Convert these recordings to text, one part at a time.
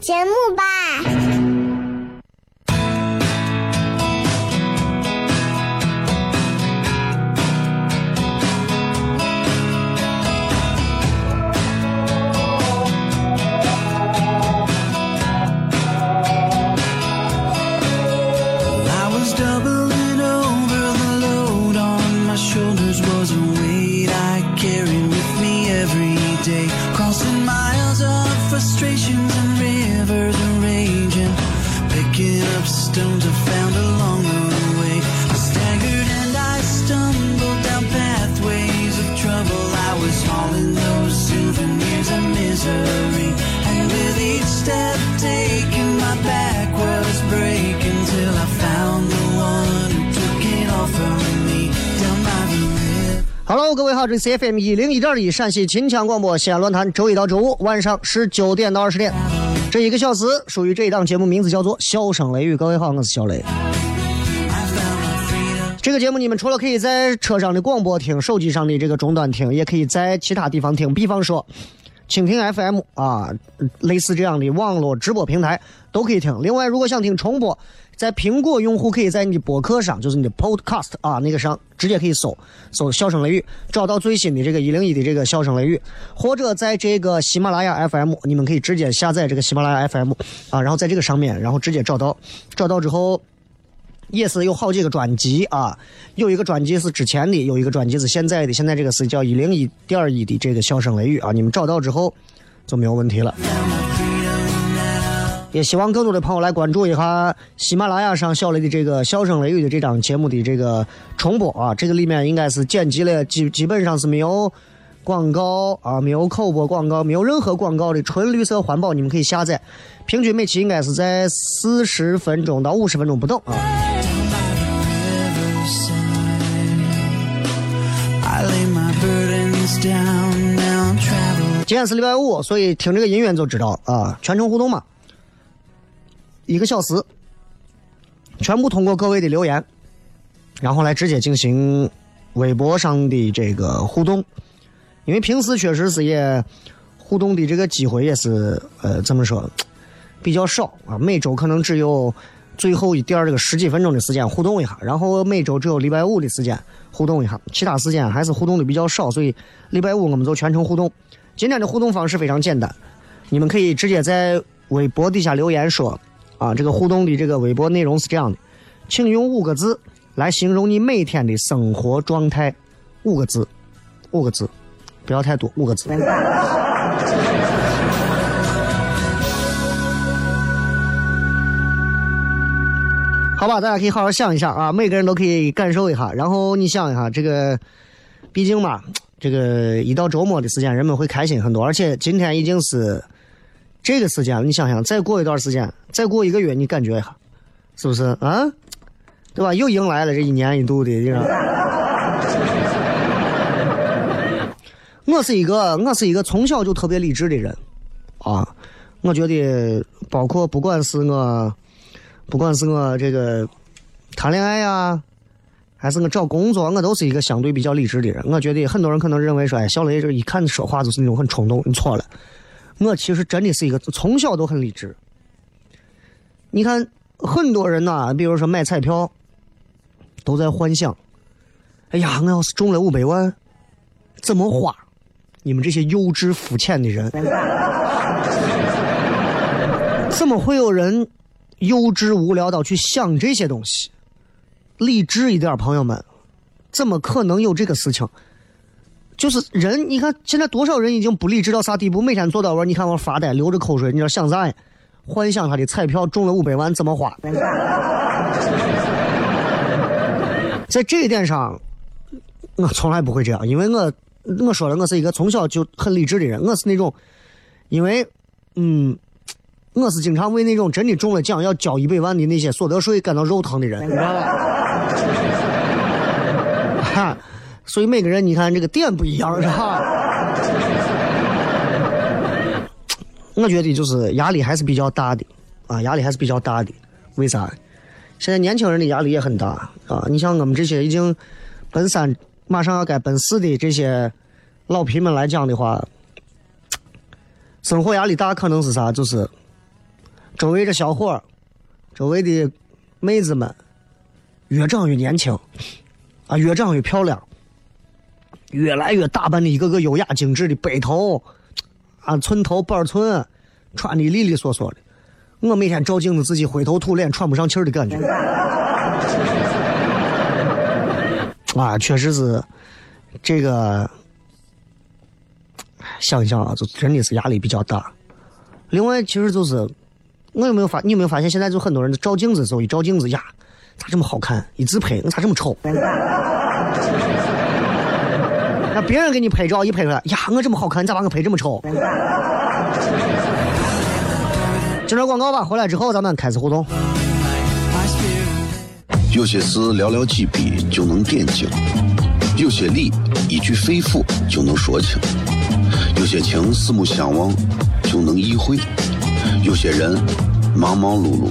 节目吧。C F M 一零一点一陕西秦腔广播西安论坛，周一到周五晚上十九点到二十点，这一个小时属于这一档节目，名字叫做《笑声雷雨》。各位好，我是小雷。这个节目你们除了可以在车上的广播听、手机上的这个终端听，也可以在其他地方听，比方说蜻蜓 FM 啊，类似这样的网络直播平台都可以听。另外，如果想听重播，在苹果用户可以在你的博客上，就是你的 Podcast 啊那个上，直接可以搜搜“笑声雷雨”，找到最新的这个一零一的这个“笑声雷雨”，或者在这个喜马拉雅 FM，你们可以直接下载这个喜马拉雅 FM 啊，然后在这个上面，然后直接找到，找到之后。也是有好几个专辑啊，有一个专辑是之前的，有一个专辑是现在的。现在这个是叫一零一点一的这个笑声雷雨啊，你们找到之后就没有问题了。也希望更多的朋友来关注一下喜马拉雅上小雷的这个笑声雷雨的这档节目的这个重播啊，这个里面应该是剪辑了基基本上是没有广告啊，没有口播广告，没有任何广告的纯绿色环保，你们可以下载。平均每期应该是在四十分钟到五十分钟不等啊。今天是礼拜五，所以听这个音乐就知道啊，全程互动嘛，一个小时，全部通过各位的留言，然后来直接进行微博上的这个互动，因为平时确实是也互动的这个机会也是呃怎么说比较少啊，每周可能只有最后一点这个十几分钟的时间互动一下，然后每周只有礼拜五的时间互动一下，其他时间还是互动的比较少，所以礼拜五我们就全程互动。今天的互动方式非常简单，你们可以直接在微博底下留言说，啊，这个互动的这个微博内容是这样的，请用五个字来形容你每天的生活状态，五个字，五个字，不要太多，五个字。好吧，大家可以好好想一想啊，每个人都可以感受一下，然后你想一下，这个，毕竟嘛。这个一到周末的时间，人们会开心很多。而且今天已经是这个时间，你想想，再过一段时间，再过一个月，你感觉一下，是不是啊？对吧？又迎来了这一年一度的这个。我是一个，我是一个从小就特别理智的人啊。我觉得，包括不管是我，不管是我这个谈恋爱呀，还是我找工作，我都是一个相对比较理智的人。我觉得很多人可能认为说，哎，小雷这一看说话就是那种很冲动，你错了。我其实真的是一个从小都很理智。你看很多人呐，比如说买彩票，都在幻想，哎呀，我要是中了五百万，怎么花？你们这些幼稚肤浅的人，怎么会有人幼稚无聊到去想这些东西？理智一点，朋友们，怎么可能有这个事情？就是人，你看现在多少人已经不理智到啥地步？每天坐到玩，你看我发呆，流着口水，你知道想啥呀？幻想他的彩票中了五百万怎么花？在这一点上，我从来不会这样，因为我我说了，我是一个从小就很理智的人，我是那种，因为，嗯，我是经常为那种真的中了奖要交一百万的那些所得税感到肉疼的人，哈，所以每个人你看这个点不一样是吧？我觉得就是压力还是比较大的，啊，压力还是比较大的。为啥？现在年轻人的压力也很大啊！你像我们这些已经奔三、马上要该奔四的这些老皮们来讲的话，生活压力大，可能是啥？就是周围这小伙周围的妹子们。越长越年轻，啊，越长越漂亮，越来越打扮的一个个优雅精致的背头，啊，寸头板寸，穿的利利索索的。我每天照镜子，自己灰头土脸、喘不上气儿的感觉。啊，确实是这个，想一想啊，就真的是压力比较大。另外，其实就是我有没有发，你有没有发现，现在就很多人照镜子的时候，一照镜子呀。咋这么好看？一自拍，我咋这么丑？别人给你拍照一拍出来，呀，我这么好看，你咋把我拍这么丑？接着广告吧，回来之后咱们开始互动。有些事寥寥几笔就能点睛，有些理一句肺腑就能说清，有些情四目相望就能意会，有些人忙忙碌碌。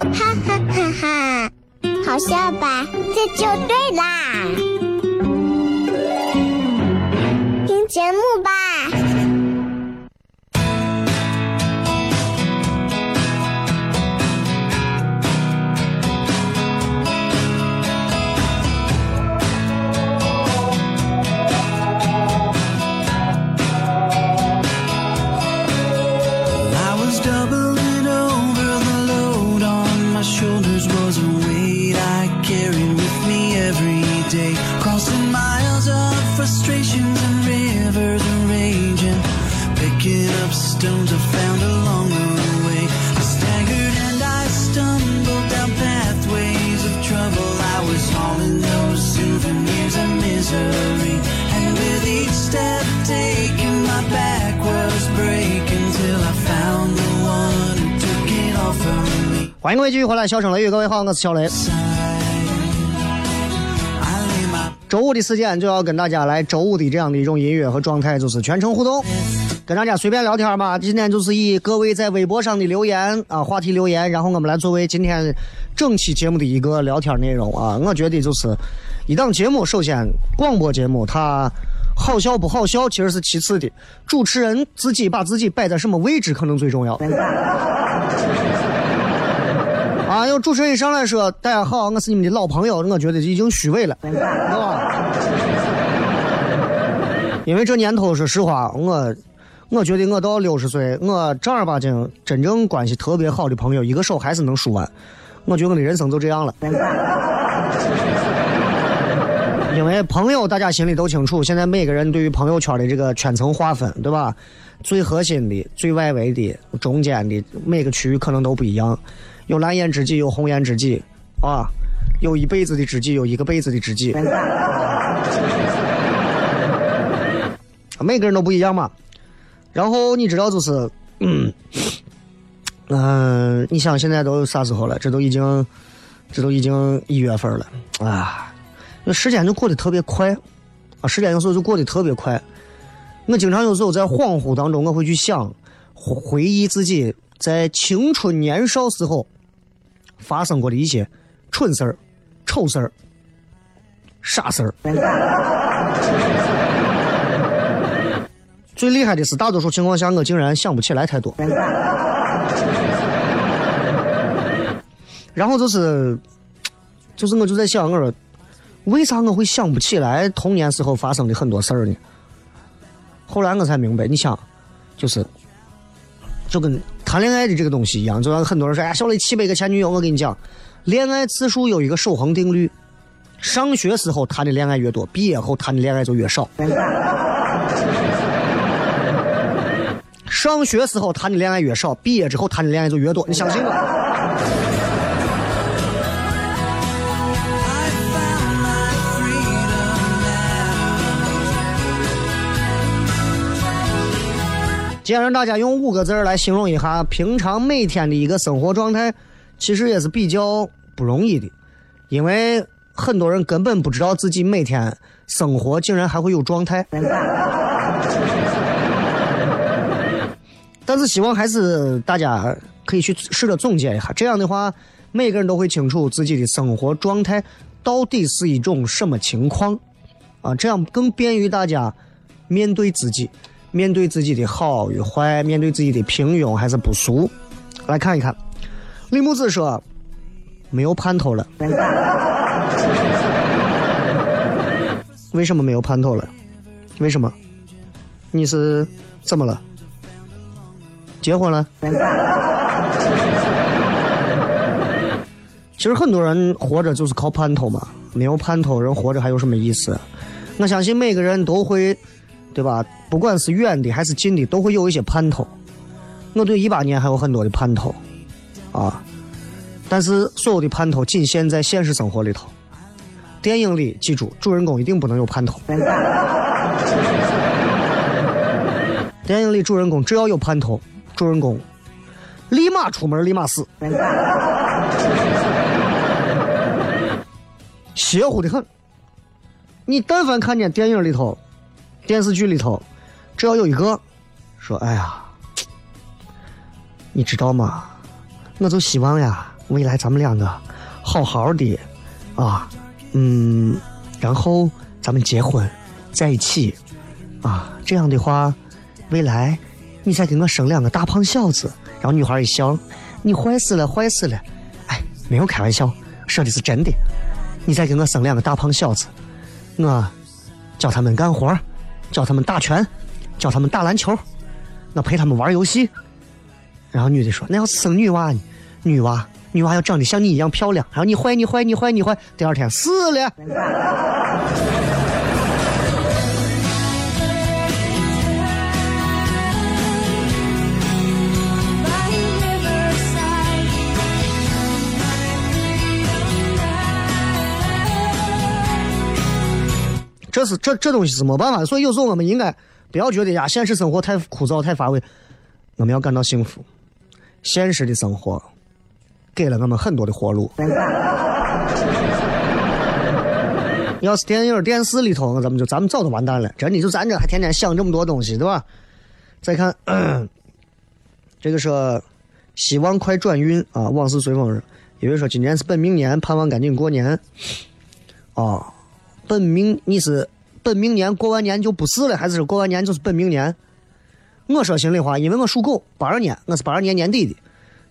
哈哈哈哈。好笑吧？这就对啦，听节目吧。续回来，笑声雷雨，各位好，我是小雷。周五的时间就要跟大家来周五的这样的一种音乐和状态，就是全程互动，跟大家随便聊天嘛。今天就是以各位在微博上的留言啊，话题留言，然后我们来作为今天整期节目的一个聊天内容啊。我觉得就是一档节目，首先广播节目它好笑不好笑其实是其次的，主持人自己把自己摆在什么位置可能最重要。啊，啊，有主持人一上来说：“大家好，我是你们的老朋友。”我觉得已经虚伪了，是吧？因为这年头，说实话，我我觉得我到六十岁，我正儿八经真正关系特别好的朋友，一个手还是能数完。我觉得我的人生就这样了。因为朋友，大家心里都清楚。现在每个人对于朋友圈的这个圈层划分，对吧？最核心的、最外围的、中间的，每个区域可能都不一样。有蓝颜知己，有红颜知己，啊，有一辈子的知己，有一个辈子的知己。每个人都不一样嘛。然后你知道，就是，嗯，嗯，你想现在都啥时候了？这都已经，这都已经一月份了啊。那时间就过得特别快，啊，时间有时候就过得特别快。我经常有时候在恍惚当中，我会去想，回忆自己在青春年少时候发生过的一些蠢事儿、丑事儿、傻事儿。最厉害的是，大多数情况下我竟然想不起来太多。然后就是，就是我就在想，我说。为啥我会想不起来童年时候发生的很多事儿呢？后来我才明白，你想，就是，就跟谈恋爱的这个东西一样，就像很多人说，哎，小李七百个前女友，我跟你讲，恋爱次数有一个守恒定律，上学时候谈的恋爱越多，毕业后谈的恋爱就越少。上学时候谈的恋爱越少，毕业之后谈的恋爱就越多，你相信吗？今天让大家用五个字来形容一下平常每天的一个生活状态，其实也是比较不容易的，因为很多人根本不知道自己每天生活竟然还会有状态。但是希望还是大家可以去试着总结一下，这样的话每个人都会清楚自己的生活状态到底是一种什么情况，啊，这样更便于大家面对自己。面对自己的好与坏，面对自己的平庸还是不俗，来看一看。李木子说：“没有盼头了。”为什么没有盼头了？为什么？你是怎么了？结婚了？其实很多人活着就是靠盼头嘛，没有盼头，人活着还有什么意思？我相信每个人都会。对吧？不管是远的还是近的，都会有一些盼头。我对一八年还有很多的盼头，啊！但是所有的盼头仅限在现实生活里头。电影里记住，主人公一定不能有盼头。电影里主人公只要有盼头，主人公立马出门，立马死，邪乎的很。你但凡看见电影里头。电视剧里头，只要有一个说：“哎呀，你知道吗？我就希望呀，未来咱们两个好好的啊，嗯，然后咱们结婚在一起啊，这样的话，未来你再给我生两个大胖小子。”然后女孩一笑：“你坏死了，坏死了！哎，没有开玩笑，说的是真的。你再给我生两个大胖小子，我教他们干活。”教他们打拳，教他们打篮球，我陪他们玩游戏。然后女的说：“那要生女娃呢？女娃，女娃要长得像你一样漂亮。然后你坏，你坏，你坏，你坏，第二天死了。”这是这这东西是没办法，所以有时候我们应该不要觉得呀，现实生活太枯燥太乏味，我们要感到幸福。现实的生活给了我们很多的活路。要是电影电视里头，咱们就咱们早都完蛋了。真的，就咱这还天天想这么多东西，对吧？再看 这个说希望快转运啊，往事随风。因为说今年是本命年，盼望赶紧过年啊。本命你是本命年过完年就不是了，还是过完年就是本命年？我说心里话，因为我属狗，八二年，我是八二年年底的，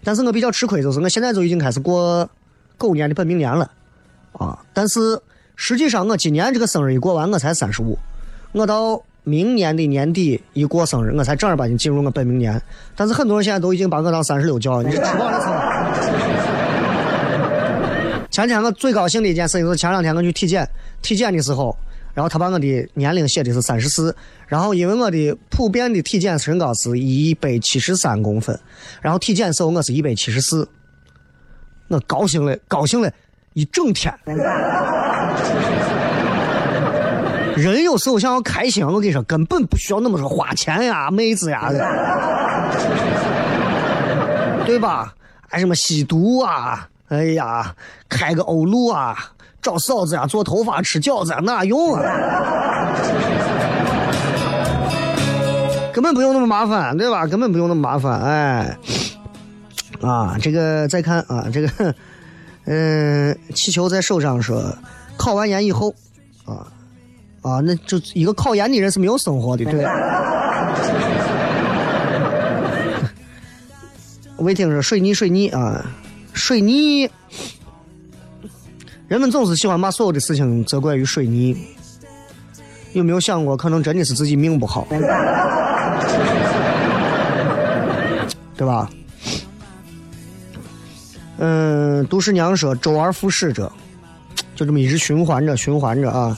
但是我比较吃亏，就是我现在就已经开始过狗年的本命年了啊。但是实际上我今年这个生日一过完，我才三十五，我到明年的年底一过生日，我才正儿八经进入我本命年。但是很多人现在都已经把我当三十六叫，你是吃饱了撑。前天我最高兴的一件事情是前两天我去体检，体检的时候，然后他把我的年龄写的是三十四，然后因为我的普遍的体检身高是一百七十三公分，然后体检时候我是一百七十四，我高兴了，高兴了一整天。人有时候想要开心，我跟你说，根本不需要那么说花钱呀、妹子呀的，对吧？还什么吸毒啊？哎呀，开个欧陆啊，找嫂子呀，做头发，吃饺子啊，哪用啊？根本不用那么麻烦，对吧？根本不用那么麻烦，哎，啊，这个再看啊，这个，嗯，气球在手上说，考完研以后，啊，啊，那就一个考研的人是没有生活的，对。魏听说水泥水泥啊。水泥，人们总是喜欢把所有的事情责怪于水泥。有没有想过，可能真的是自己命不好，对吧？嗯，杜十娘说：“周而复始者，就这么一直循环着，循环着啊。”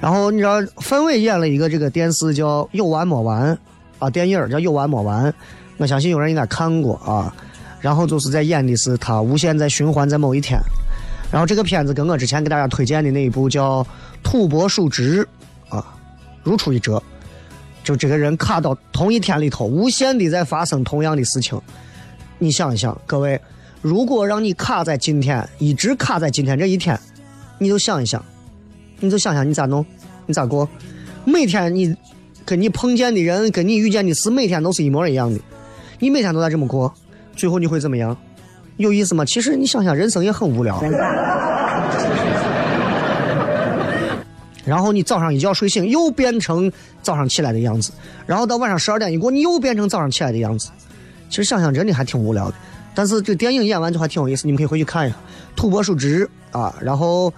然后你知道，范伟演了一个这个电视叫《有完没完》啊，电影叫《有完没完》，我相信有人应该看过啊。然后就是在演的是他无限在循环在某一天，然后这个片子跟我之前给大家推荐的那一部叫《土拨鼠之日》啊，如出一辙，就这个人卡到同一天里头，无限的在发生同样的事情。你想一想，各位，如果让你卡在今天，一直卡在今天这一天，你就想一想，你就想想你咋弄，你咋过？每天你跟你碰见的人，跟你遇见的事，每天都是一模一样的，你每天都在这么过。最后你会怎么样？有意思吗？其实你想想，人生也很无聊。然后你早上一觉睡醒，又变成早上起来的样子；然后到晚上十二点一过，你又变成早上起来的样子。其实想想，真的还挺无聊的。但是这电影演完就还挺有意思，你们可以回去看一下《土拨鼠之日》啊。然后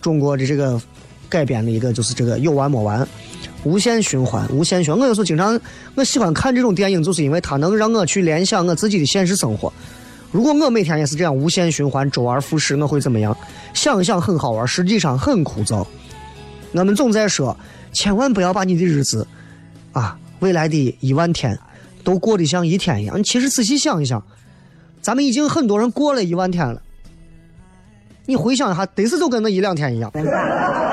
中国的这个改编的一个就是这个有完没完。无限循环，无限循环。我有时候经常，我喜欢看这种电影，就是因为它能让我去联想我自己的现实生活。如果我每天也是这样无限循环，周而复始，我会怎么样？想一想很好玩，实际上很枯燥。我们总在说，千万不要把你的日子，啊，未来的一万天，都过得像一天一样。你其实仔细想一想，咱们已经很多人过了一万天了。你回想一下，得是就跟那一两天一样。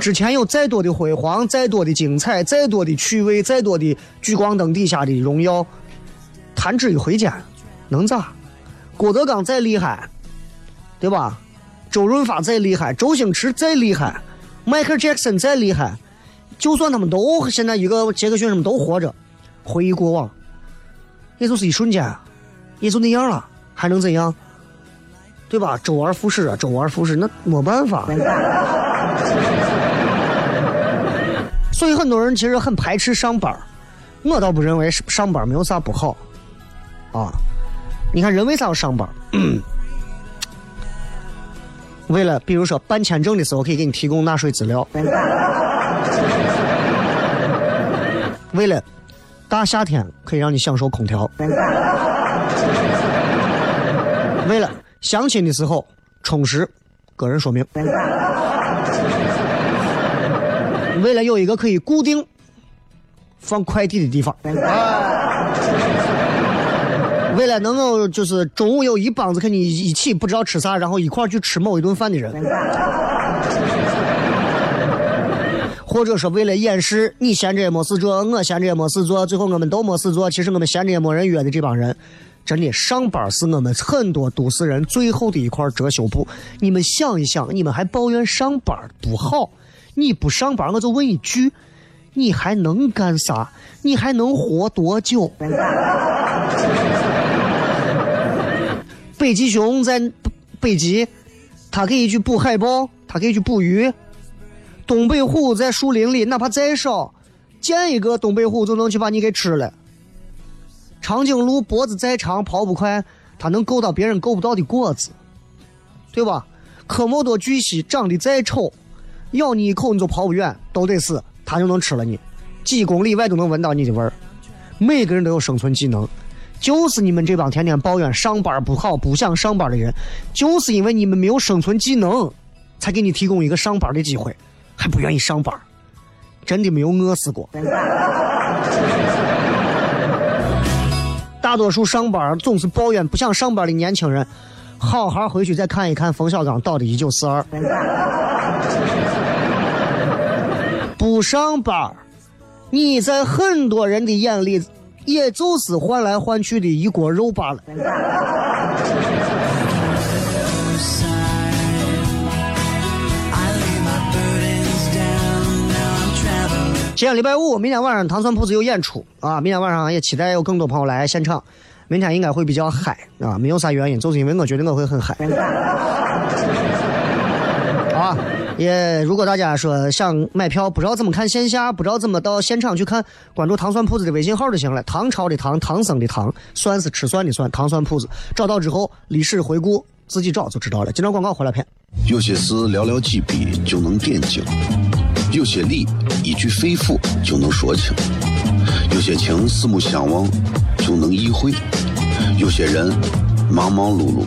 之前有再多的辉煌，再多的精彩，再多的趣味，再多的聚光灯底下的荣耀，弹指一挥间，能咋？郭德纲再厉害，对吧？周润发再厉害，周星驰再厉害，迈克尔·杰克逊再厉害，就算他们都现在一个杰克逊什么都活着，回忆过往，也就是一瞬间，也就那样了，还能怎样？对吧？周而复始啊，周而复始，那没办法。所以很多人其实很排斥上班我倒不认为上班没有啥不好，啊，你看人为啥要上班？为了比如说办签证的时候可以给你提供纳税资料，为了大夏天可以让你享受空调，为了相亲的时候充实个人说明。为了有一个可以固定放快递的地方，为了能够就是中午有一帮子跟你一起不知道吃啥，然后一块去吃某一顿饭的人，或者说为了掩饰你闲着也没事做，我闲着也没事做，最后我们都没事做，其实我们闲着也没人约的这帮人，真的上班是我们很多都市人最后的一块遮羞布。你们想一想，你们还抱怨上班不好？你不上班，我就问一句，你还能干啥？你还能活多久？北极熊在北极，它可以去捕海豹，它可以去捕鱼。东北虎在树林里，哪怕再少，见一个东北虎就能去把你给吃了。长颈鹿脖子再长，跑不快，它能够到别人够不到的果子，对吧？科莫多巨蜥长得再丑，咬你一口你就跑不远，都得死，它就能吃了你，几公里外都能闻到你的味儿。每个人都有生存技能，就是你们这帮天天抱怨上班不好、不想上班的人，就是因为你们没有生存技能，才给你提供一个上班的机会，还不愿意上班，真的没有饿死过。大多数上班总是抱怨不想上班的年轻人，好好回去再看一看冯小刚导的《一九四二》。不上班，你在很多人的眼里，也就是换来换去的一锅肉罢了。今天礼拜五，明天晚上糖蒜铺子有演出啊！明天晚上也期待有更多朋友来现场。明天应该会比较嗨啊，没有啥原因，就是因为我觉得我会很嗨。啊，也如果大家说想买票，不知道怎么看线下，不知道怎么到现场去看，关注糖蒜铺子的微信号就行了。唐朝的唐，唐僧的唐，蒜是吃蒜的蒜，糖蒜铺子。找到之后，历史回顾自己找就知道了。今朝广告回来片。有些事寥寥几笔就能点睛，有些理一句肺腑就能说清，有些情四目相望就能意会，有些人忙忙碌碌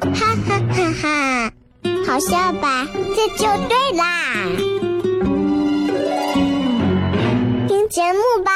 哈哈哈哈！好笑吧？这就对啦。听节目吧。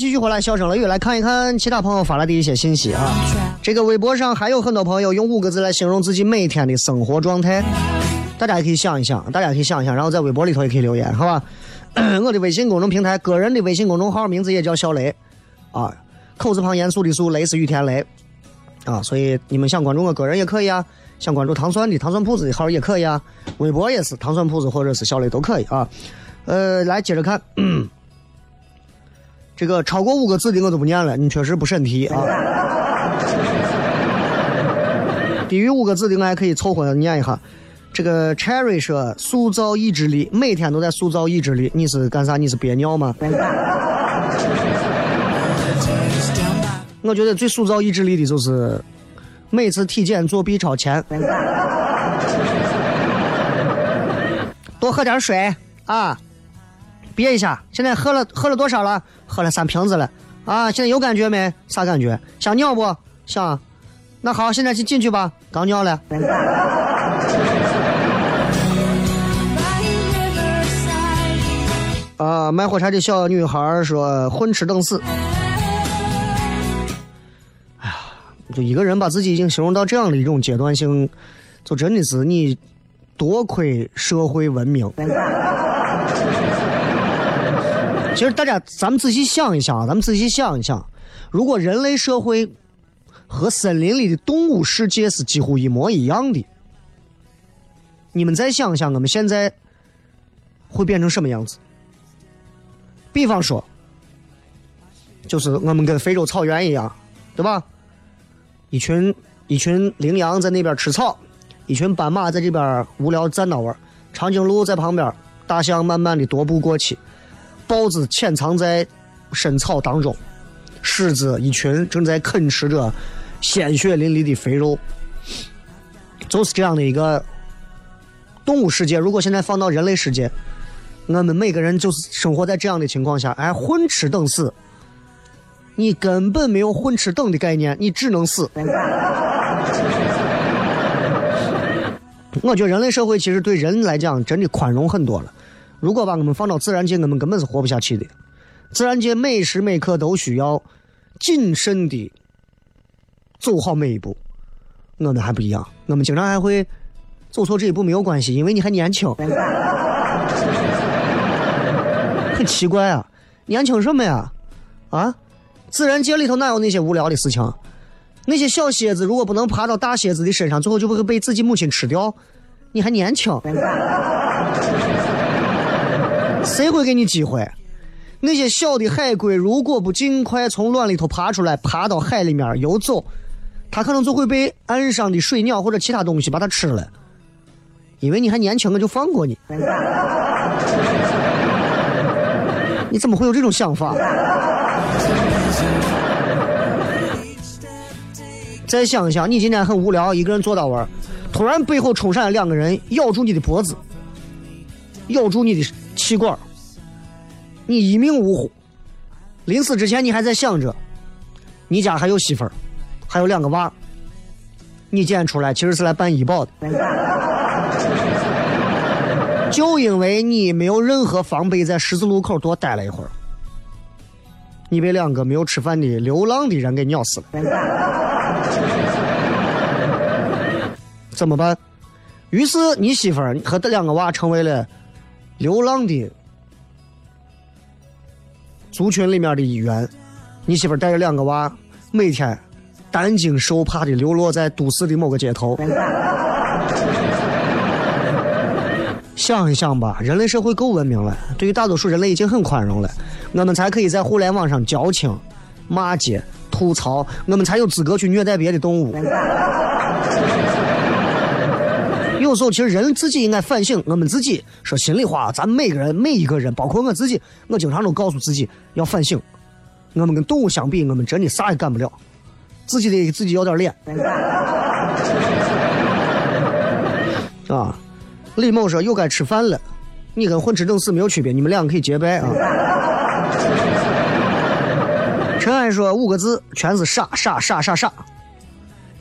继续回来，笑声雷雨来看一看其他朋友发来的一些信息啊。这个微博上还有很多朋友用五个字来形容自己每天的生活状态，大家也可以想一想，大家可以想一想，然后在微博里头也可以留言，好吧？我的微信公众平台，个人的微信公众号名字也叫小雷，啊，口字旁严肃的肃，雷是雨天雷，啊，所以你们想关注我个人也可以啊，想关注糖蒜的糖蒜铺子的号也可以啊，微博也是糖蒜铺子或者是小雷都可以啊。呃，来接着看。这个超过五个字的我都不念了，你确实不审题啊。低于五个字的我还可以凑合念一下。这个 Cherry 说塑造意志力，每天都在塑造意志力。你是干啥？你是憋尿吗？我觉得最塑造意志力的就是每次体检做 B 超前，多喝点水啊。憋一下，现在喝了喝了多少了？喝了三瓶子了，啊，现在有感觉没？啥感觉？想尿不？想。那好，现在去进去吧。刚尿了。啊，卖火柴的小女孩说：“混吃等死。”哎呀，就一个人把自己已经形容到这样的一种阶段性就真的是你多亏社会文明。其实大家，咱们仔细想一想，咱们仔细想一想，如果人类社会和森林里的动物世界是几乎一模一样的，你们再想想，我们现在会变成什么样子？比方说，就是我们跟非洲草原一样，对吧？一群一群羚羊在那边吃草，一群斑马在这边无聊站那玩，长颈鹿在旁边，大象慢慢的踱步过去。豹子潜藏在深草当中，狮子一群正在啃食着鲜血淋漓的肥肉，就是这样的一个动物世界。如果现在放到人类世界，我们每个人就是生活在这样的情况下，哎，混吃等死，你根本没有混吃等的概念，你只能死。我觉得人类社会其实对人来讲真的宽容很多了。如果把我们放到自然界，我们根本是活不下去的。自然界每时每刻都需要谨慎的走好每一步。我们还不一样，我们经常还会走错这一步没有关系，因为你还年轻。很奇怪啊，年轻什么呀？啊，自然界里头哪有那些无聊的事情？那些小蝎子如果不能爬到大蝎子的身上，最后就会被自己母亲吃掉。你还年轻。谁会给你机会？那些小的海龟如果不尽快从卵里头爬出来，爬到海里面游走，它可能就会被岸上的水鸟或者其他东西把它吃了。因为你还年轻，我就放过你。你怎么会有这种想法？再想一想，你今天很无聊，一个人坐到玩，突然背后冲上来两个人，咬住你的脖子，咬住你的。气管，你一命呜呼。临死之前，你还在想着，你家还有媳妇儿，还有两个娃。你今天出来其实是来办医保的，就因为你没有任何防备，在十字路口多待了一会儿，你被两个没有吃饭的流浪的人给咬死了。怎么办？于是你媳妇儿和这两个娃成为了。流浪的族群里面的一员，你媳妇带着两个娃，每天担惊受怕的流落在都市的某个街头。想一想吧，人类社会够文明了，对于大多数人类已经很宽容了，我们才可以在互联网上矫情、骂街、吐槽，我们才有资格去虐待别的动物。有时候，其实人自己应该反省。我们自己说心里话，咱每个人、每一个人，包括我自己，我经常都告诉自己要反省。我们跟动物相比，我们真的啥也干不了。自己得自己要点脸，啊！李某说又该吃饭了，你跟混吃等死没有区别，你们两个可以结拜啊。陈安说五个字，全是傻傻傻傻傻。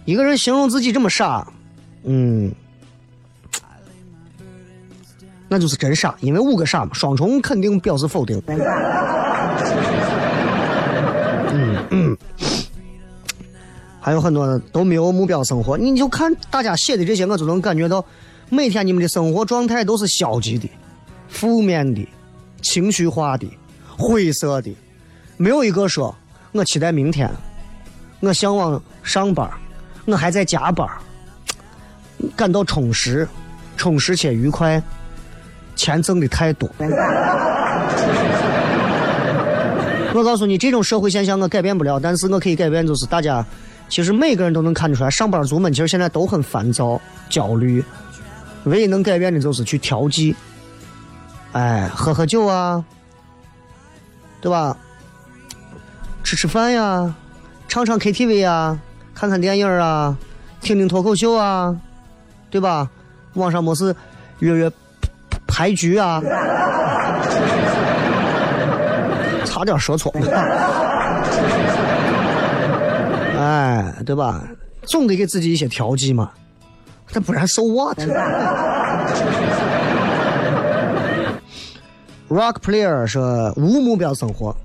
一个人形容自己这么傻，嗯。那就是真傻，因为五个傻嘛，双重肯定表示否定。嗯嗯，还有很多都没有目标生活，你就看大家写的这些，我就能感觉到，每天你们的生活状态都是消极的、负面的、情绪化的、灰色的，没有一个说我期待明天，我向往上班，我还在加班，感到充实、充实且愉快。钱挣的太多，我告诉你，这种社会现象我改变不了，但是我可以改变，就是大家，其实每个人都能看出来，上班族们其实现在都很烦躁、焦虑，唯一能改变的就是去调剂，哎，喝喝酒啊，对吧？吃吃饭呀，唱唱 KTV 啊，看看电影啊，听听脱口秀啊，对吧？网上没事约约。牌局啊，差点说错，哎，对吧？总得给自己一些调剂嘛，这不然 so what。Rock player 说无目标生活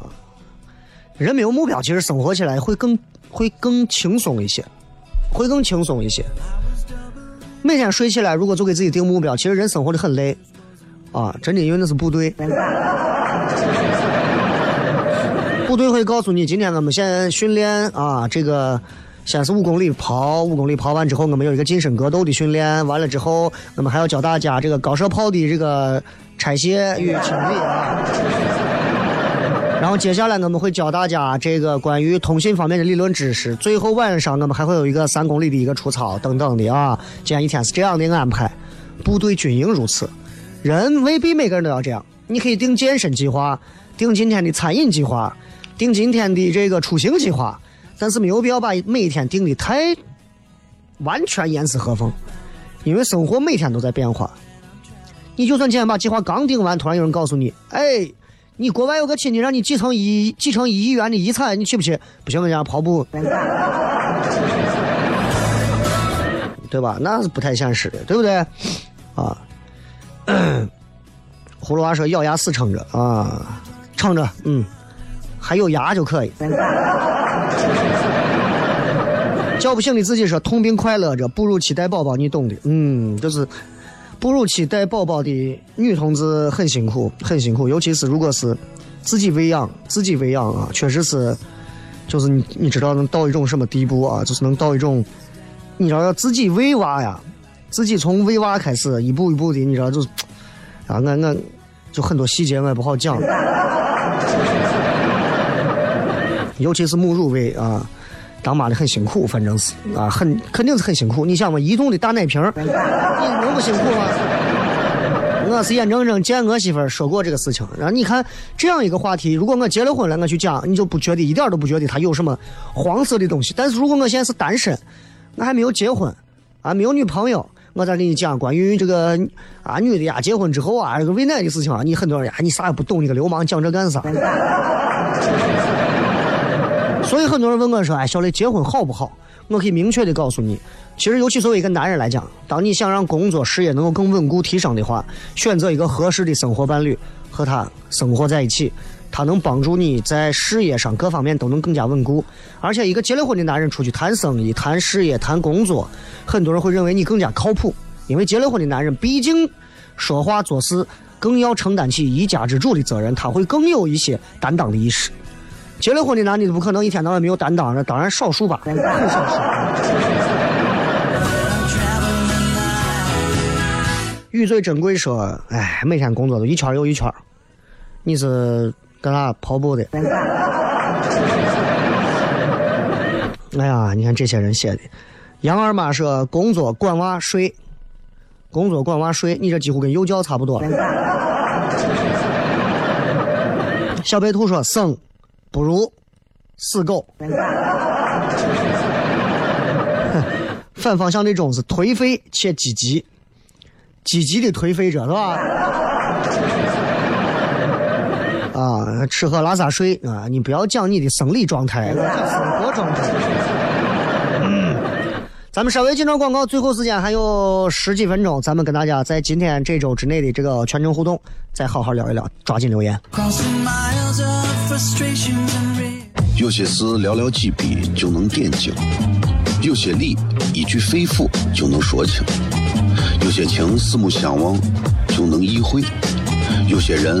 啊，人没有目标，其实生活起来会更会更轻松一些，会更轻松一些。每天睡起来，如果就给自己定目标，其实人生活的很累啊，真的，因为那是部队。部队会告诉你，今天我们先训练啊，这个先是五公里跑，五公里跑完之后，我们有一个近身格斗的训练，完了之后，我们还要教大家这个高射炮的这个拆卸与清理啊。然后接下来我们会教大家这个关于通信方面的理论知识，最后晚上我们还会有一个三公里的一个出操等等的啊。今天一天是这样的安排，部队军营如此，人未必每个人都要这样。你可以定健身计划，定今天的餐饮计划。定今天的这个出行计划，但是没有必要把每天定的太完全严丝合缝，因为生活每天都在变化。你就算今天把计划刚定完，突然有人告诉你：“哎，你国外有个亲戚让你继承一继承一亿元的遗产，你去不去？”不行，人家跑步，对吧？那是不太现实的，对不对？啊，葫芦娃说：“咬牙死撑着啊，撑着，嗯。”还有牙就可以。叫不醒的自己说：“痛并快乐着，哺乳期待宝宝，你懂的。”嗯，就是哺乳期带宝宝的女同志很辛苦，很辛苦，尤其是如果是自己喂养，自己喂养啊，确实是，就是你你知道能到一种什么地步啊？就是能到一种，你知道要自己喂娃呀，自己从喂娃开始，一步一步的，你知道就啊，我我就很多细节我也不好讲。尤其是母乳喂啊，当妈的很辛苦，反正是啊，很肯定是很辛苦。你想嘛，移动的大奶瓶，你能不辛苦吗？我是眼睁睁见我媳妇儿说过这个事情。然后你看这样一个话题，如果我结了婚了，我去讲，你就不觉得一点都不觉得它有什么黄色的东西。但是如果我现在是单身，我还没有结婚啊，没有女朋友，我再给你讲关于这个啊女的呀结婚之后啊这个喂奶的事情啊，你很多人呀你啥也不懂，你个流氓讲这干啥？所以很多人问我说：“哎，小雷，结婚好不好？”我可以明确的告诉你，其实尤其作为一个男人来讲，当你想让工作事业能够更稳固提升的话，选择一个合适的生活伴侣和他生活在一起，他能帮助你在事业上各方面都能更加稳固。而且，一个结了婚的男人出去谈生意、谈事业、谈工作，很多人会认为你更加靠谱，因为结了婚的男人毕竟说话做事更要承担起一家之主的责任，他会更有一些担当的意识。结了婚的男的不可能一天到晚没有担当，那当然少数吧。玉最珍贵说：“哎，每天工作都一圈又一圈。”你是干啥跑步的？哎呀，你看这些人写的。杨二妈说：“工作管娃睡，工作管娃睡。”你这几乎跟幼教差不多。小白兔说：“生。”不如死狗，反方向的种是颓废且积极，积极的颓废者是吧？啊，吃喝拉撒睡啊，你不要讲你的生理状态，生活状态。咱们稍微进段广告，最后时间还有十几分钟，咱们跟大家在今天这周之内的这个全程互动，再好好聊一聊，抓紧留言。有些事寥寥几笔就能点睛，有些理一句肺腑就能说清，有些情四目相望就能意会，有些人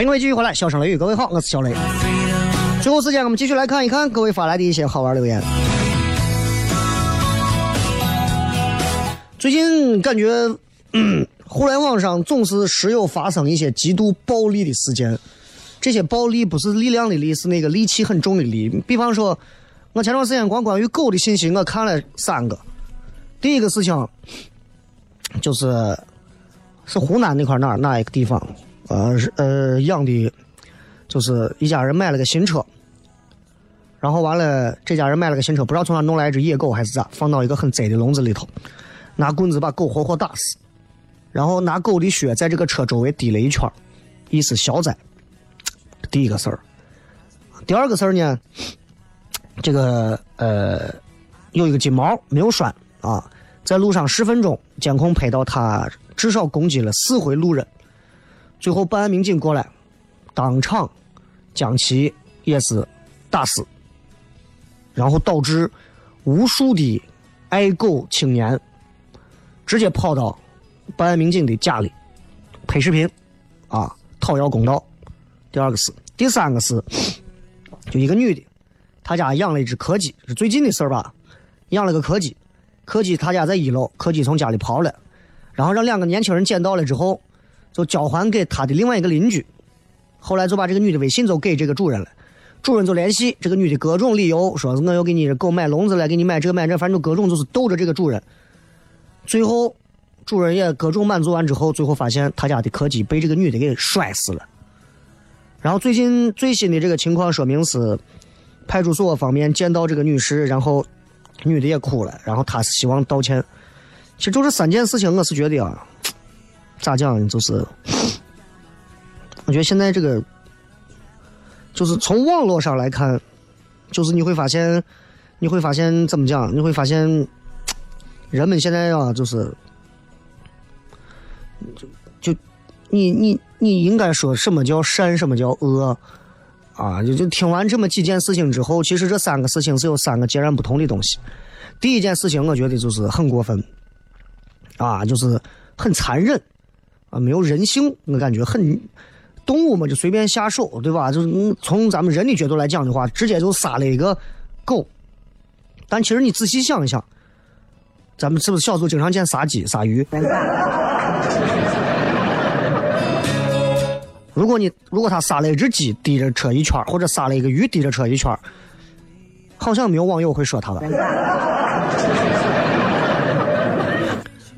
欢迎各位继续回来，笑声雷雨，各位好，我是小雷。最后时间，我们继续来看一看各位发来的一些好玩留言。最近感觉，嗯，互联网上总是时有发生一些极度暴力的事件。这些暴力不是力量的力，是那个戾气很重的戾。比方说，我前段时间光关于狗的信息，我看了三个。第一个事情就是是湖南那块哪哪一个地方，呃是呃养的，就是一家人买了个新车，然后完了这家人买了个新车，不知道从哪弄来一只野狗还是咋，放到一个很窄的笼子里头，拿棍子把狗活活打死，然后拿狗的血在这个车周围滴了一圈意思消灾。第一个事儿，第二个事儿呢，这个呃有一个金毛没有拴啊，在路上十分钟，监控拍到他至少攻击了四回路人，最后办案民警过来，当场将其也是打死，然后导致无数的爱狗青年直接跑到办案民警的家里拍视频，啊，讨要公道。第二个是，第三个是，就一个女的，她家养了一只柯基，是最近的事儿吧？养了个柯基，柯基她家在一楼，柯基从家里跑了，然后让两个年轻人捡到了之后，就交还给他的另外一个邻居，后来就把这个女的微信就给这个主人了，主人就联系这个女的各种理由，说是我要给你狗买笼子了，给你买这个买那，反正各种就是逗着这个主人，最后主人也各种满足完之后，最后发现他家的柯基被这个女的给摔死了。然后最近最新的这个情况说明是派出所方面见到这个女士，然后女的也哭了，然后她是希望道歉。其实就这三件事情，我是觉得啊，咋讲呢，就是我觉得现在这个就是从网络上来看，就是你会发现，你会发现怎么讲？你会发现人们现在啊，就是就就你你你应该说什么叫善，什么叫恶啊？就就听完这么几件事情之后，其实这三个事情是有三个截然不同的东西。第一件事情，我觉得就是很过分啊，就是很残忍啊，没有人性，我感觉很动物嘛，就随便下手，对吧？就是从咱们人的角度来讲的话，直接就杀了一个狗。但其实你仔细想一想，咱们是不是小时候经常见杀鸡、杀鱼？如果你如果他杀了一只鸡滴着车一圈或者杀了一个鱼滴着车一圈好像没有网友会说他了。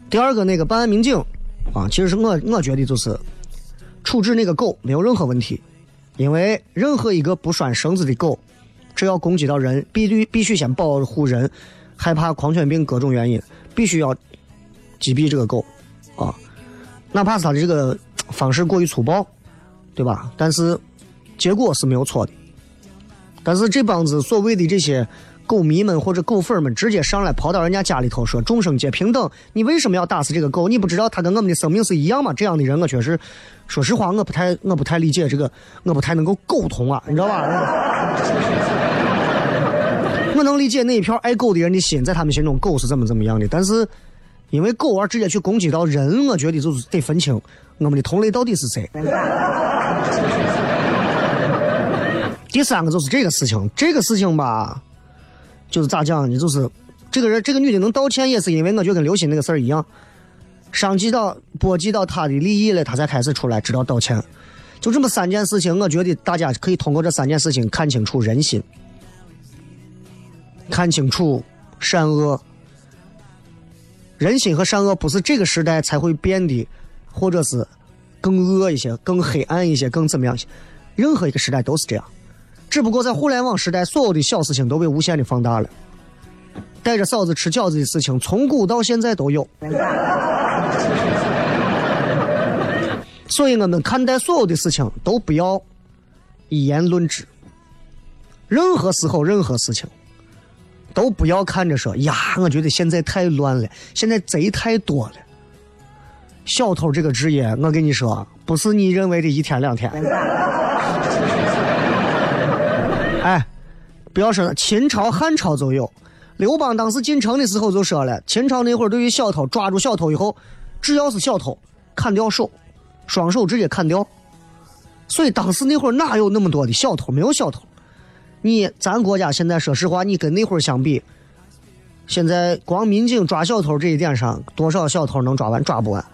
第二个那个办案民警啊，其实是我我觉得就是处置那个狗没有任何问题，因为任何一个不拴绳子的狗，只要攻击到人，必须必须先保护人，害怕狂犬病各种原因，必须要击毙这个狗啊，哪怕是他的这个方式过于粗暴。对吧？但是结果是没有错的。但是这帮子所谓的这些狗迷们或者狗粉们，直接上来跑到人家家里头说众生皆平等，你为什么要打死这个狗？你不知道它跟我们的生命是一样吗？这样的人，我确实，说实话，我不太我不太理解这个，我不太能够沟通啊，你知道吧？我能理解那一票爱狗的人的心，在他们心中狗是怎么怎么样的，但是因为狗而直接去攻击到人，我觉得就是得分清我们的同类到底是谁。第三个就是这个事情，这个事情吧，就是咋讲呢？就是这个人，这个女的能道歉，也是因为我觉得跟刘鑫那个事儿一样，伤及到波及到她的利益了，她才开始出来知道道歉。就这么三件事情，我觉得大家可以通过这三件事情看清楚人心，看清楚善恶。人心和善恶不是这个时代才会变的，或者是更恶一些、更黑暗一些、更怎么样一些。任何一个时代都是这样，只不过在互联网时代，所有的小事情都被无限的放大了。带着嫂子吃饺子的事情，从古到现在都有。所以我们看待所有的事情都不要一言论之。任何时候、任何事情都不要看着说呀，我觉得现在太乱了，现在贼太多了。小偷这个职业，我跟你说，不是你认为的一天两天。哎，不要说了，秦朝、汉朝就有。刘邦当时进城的时候就说了，秦朝那会儿对于小偷抓住小偷以后，只要是小偷，砍掉手，双手直接砍掉。所以当时那会儿哪有那么多的小偷？没有小偷。你咱国家现在说实话，你跟那会儿相比，现在光民警抓小偷这一点上，多少小偷能抓完？抓不完。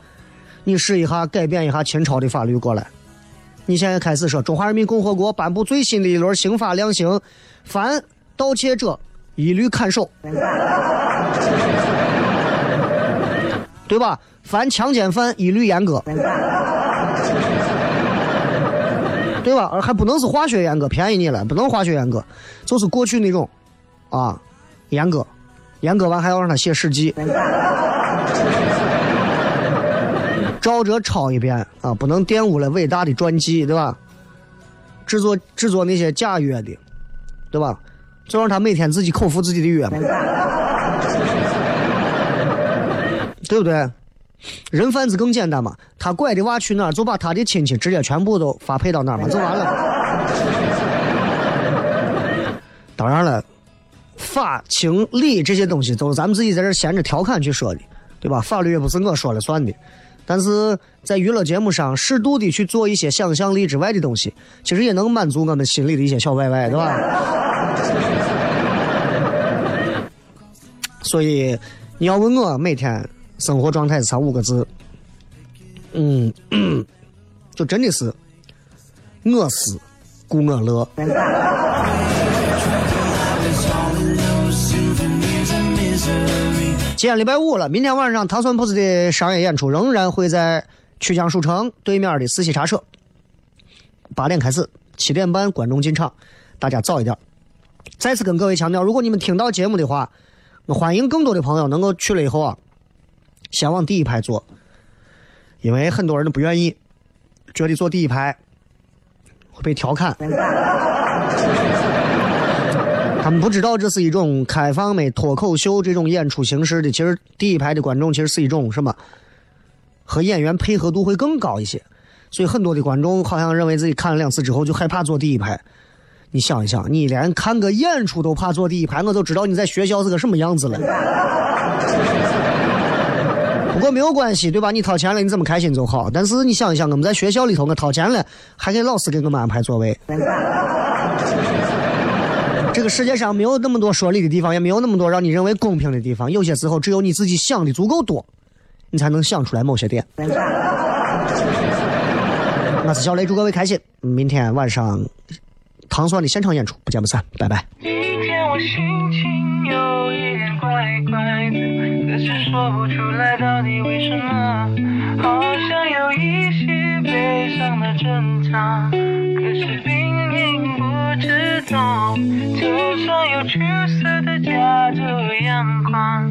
你试一下改变一下秦朝的法律过来。你现在开始说中华人民共和国颁布最新的一轮刑法量刑，凡盗窃者。一律砍手，对吧？凡强奸犯一律严格，对吧？而还不能是化学严格，便宜你了，不能化学严格，就是过去那种，啊，严格，严格完还要让他写史记，照着抄一遍啊，不能玷污了伟大的传记，对吧？制作制作那些假药的，对吧？就让他每天自己口服自己的药嘛，对不对？人贩子更简单嘛，他拐的娃去哪儿，就把他的亲戚直接全部都发配到哪儿嘛，就完了。当然了，法情理这些东西都是咱们自己在这闲着调侃去说的，对吧？法律也不是我说了算的。但是在娱乐节目上适度的去做一些想象力之外的东西，其实也能满足我们心里的一些小歪歪，对吧？所以，你要问我每天生活状态是啥五个字？嗯，就真的是我思故我乐。今天礼拜五了，明天晚上糖蒜铺子的商业演出仍然会在曲江书城对面的四喜茶社，八点开始，七点半观众进场，大家早一点。再次跟各位强调，如果你们听到节目的话。我欢迎更多的朋友能够去了以后啊，先往第一排坐，因为很多人都不愿意，觉得坐第一排会被调侃。他们不知道这是一种开放美脱口秀这种演出形式的。其实第一排的观众其实是一种什么？和演员配合度会更高一些，所以很多的观众好像认为自己看了两次之后就害怕坐第一排。你想一想，你连看个演出都怕坐第一排，我都知道你在学校是个什么样子了。不过没有关系，对吧？你掏钱了，你怎么开心就好。但是你想一想，我们在学校里头，我掏钱了，还给老师给我们安排座位。这个世界上没有那么多说理的地方，也没有那么多让你认为公平的地方。有些时候，只有你自己想的足够多，你才能想出来某些点。我是小雷，祝各位开心。明天晚上。唐蒜的现场演出，不见不散，拜拜。可是，并知道。头上有橘色的夹着阳光，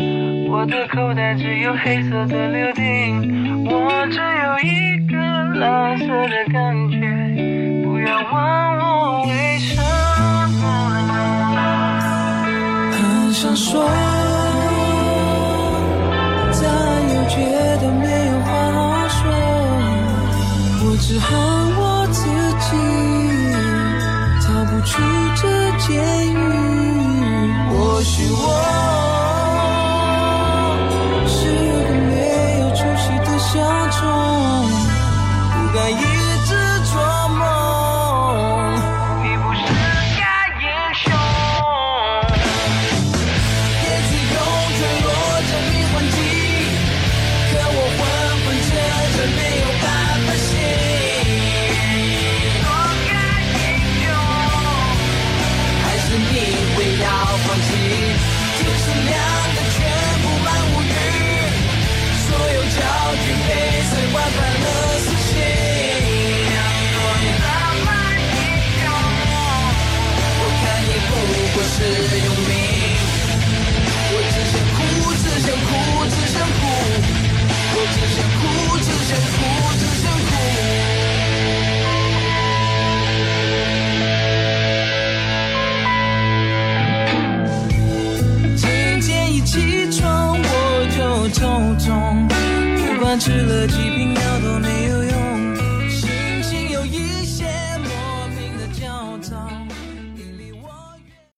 我的口袋只有黑色的柳丁，我只有一个蓝色的感觉，不要问我为什么，很。想说，但又觉得没有话好说，我只恨我自己出这监狱。或许我。吃了几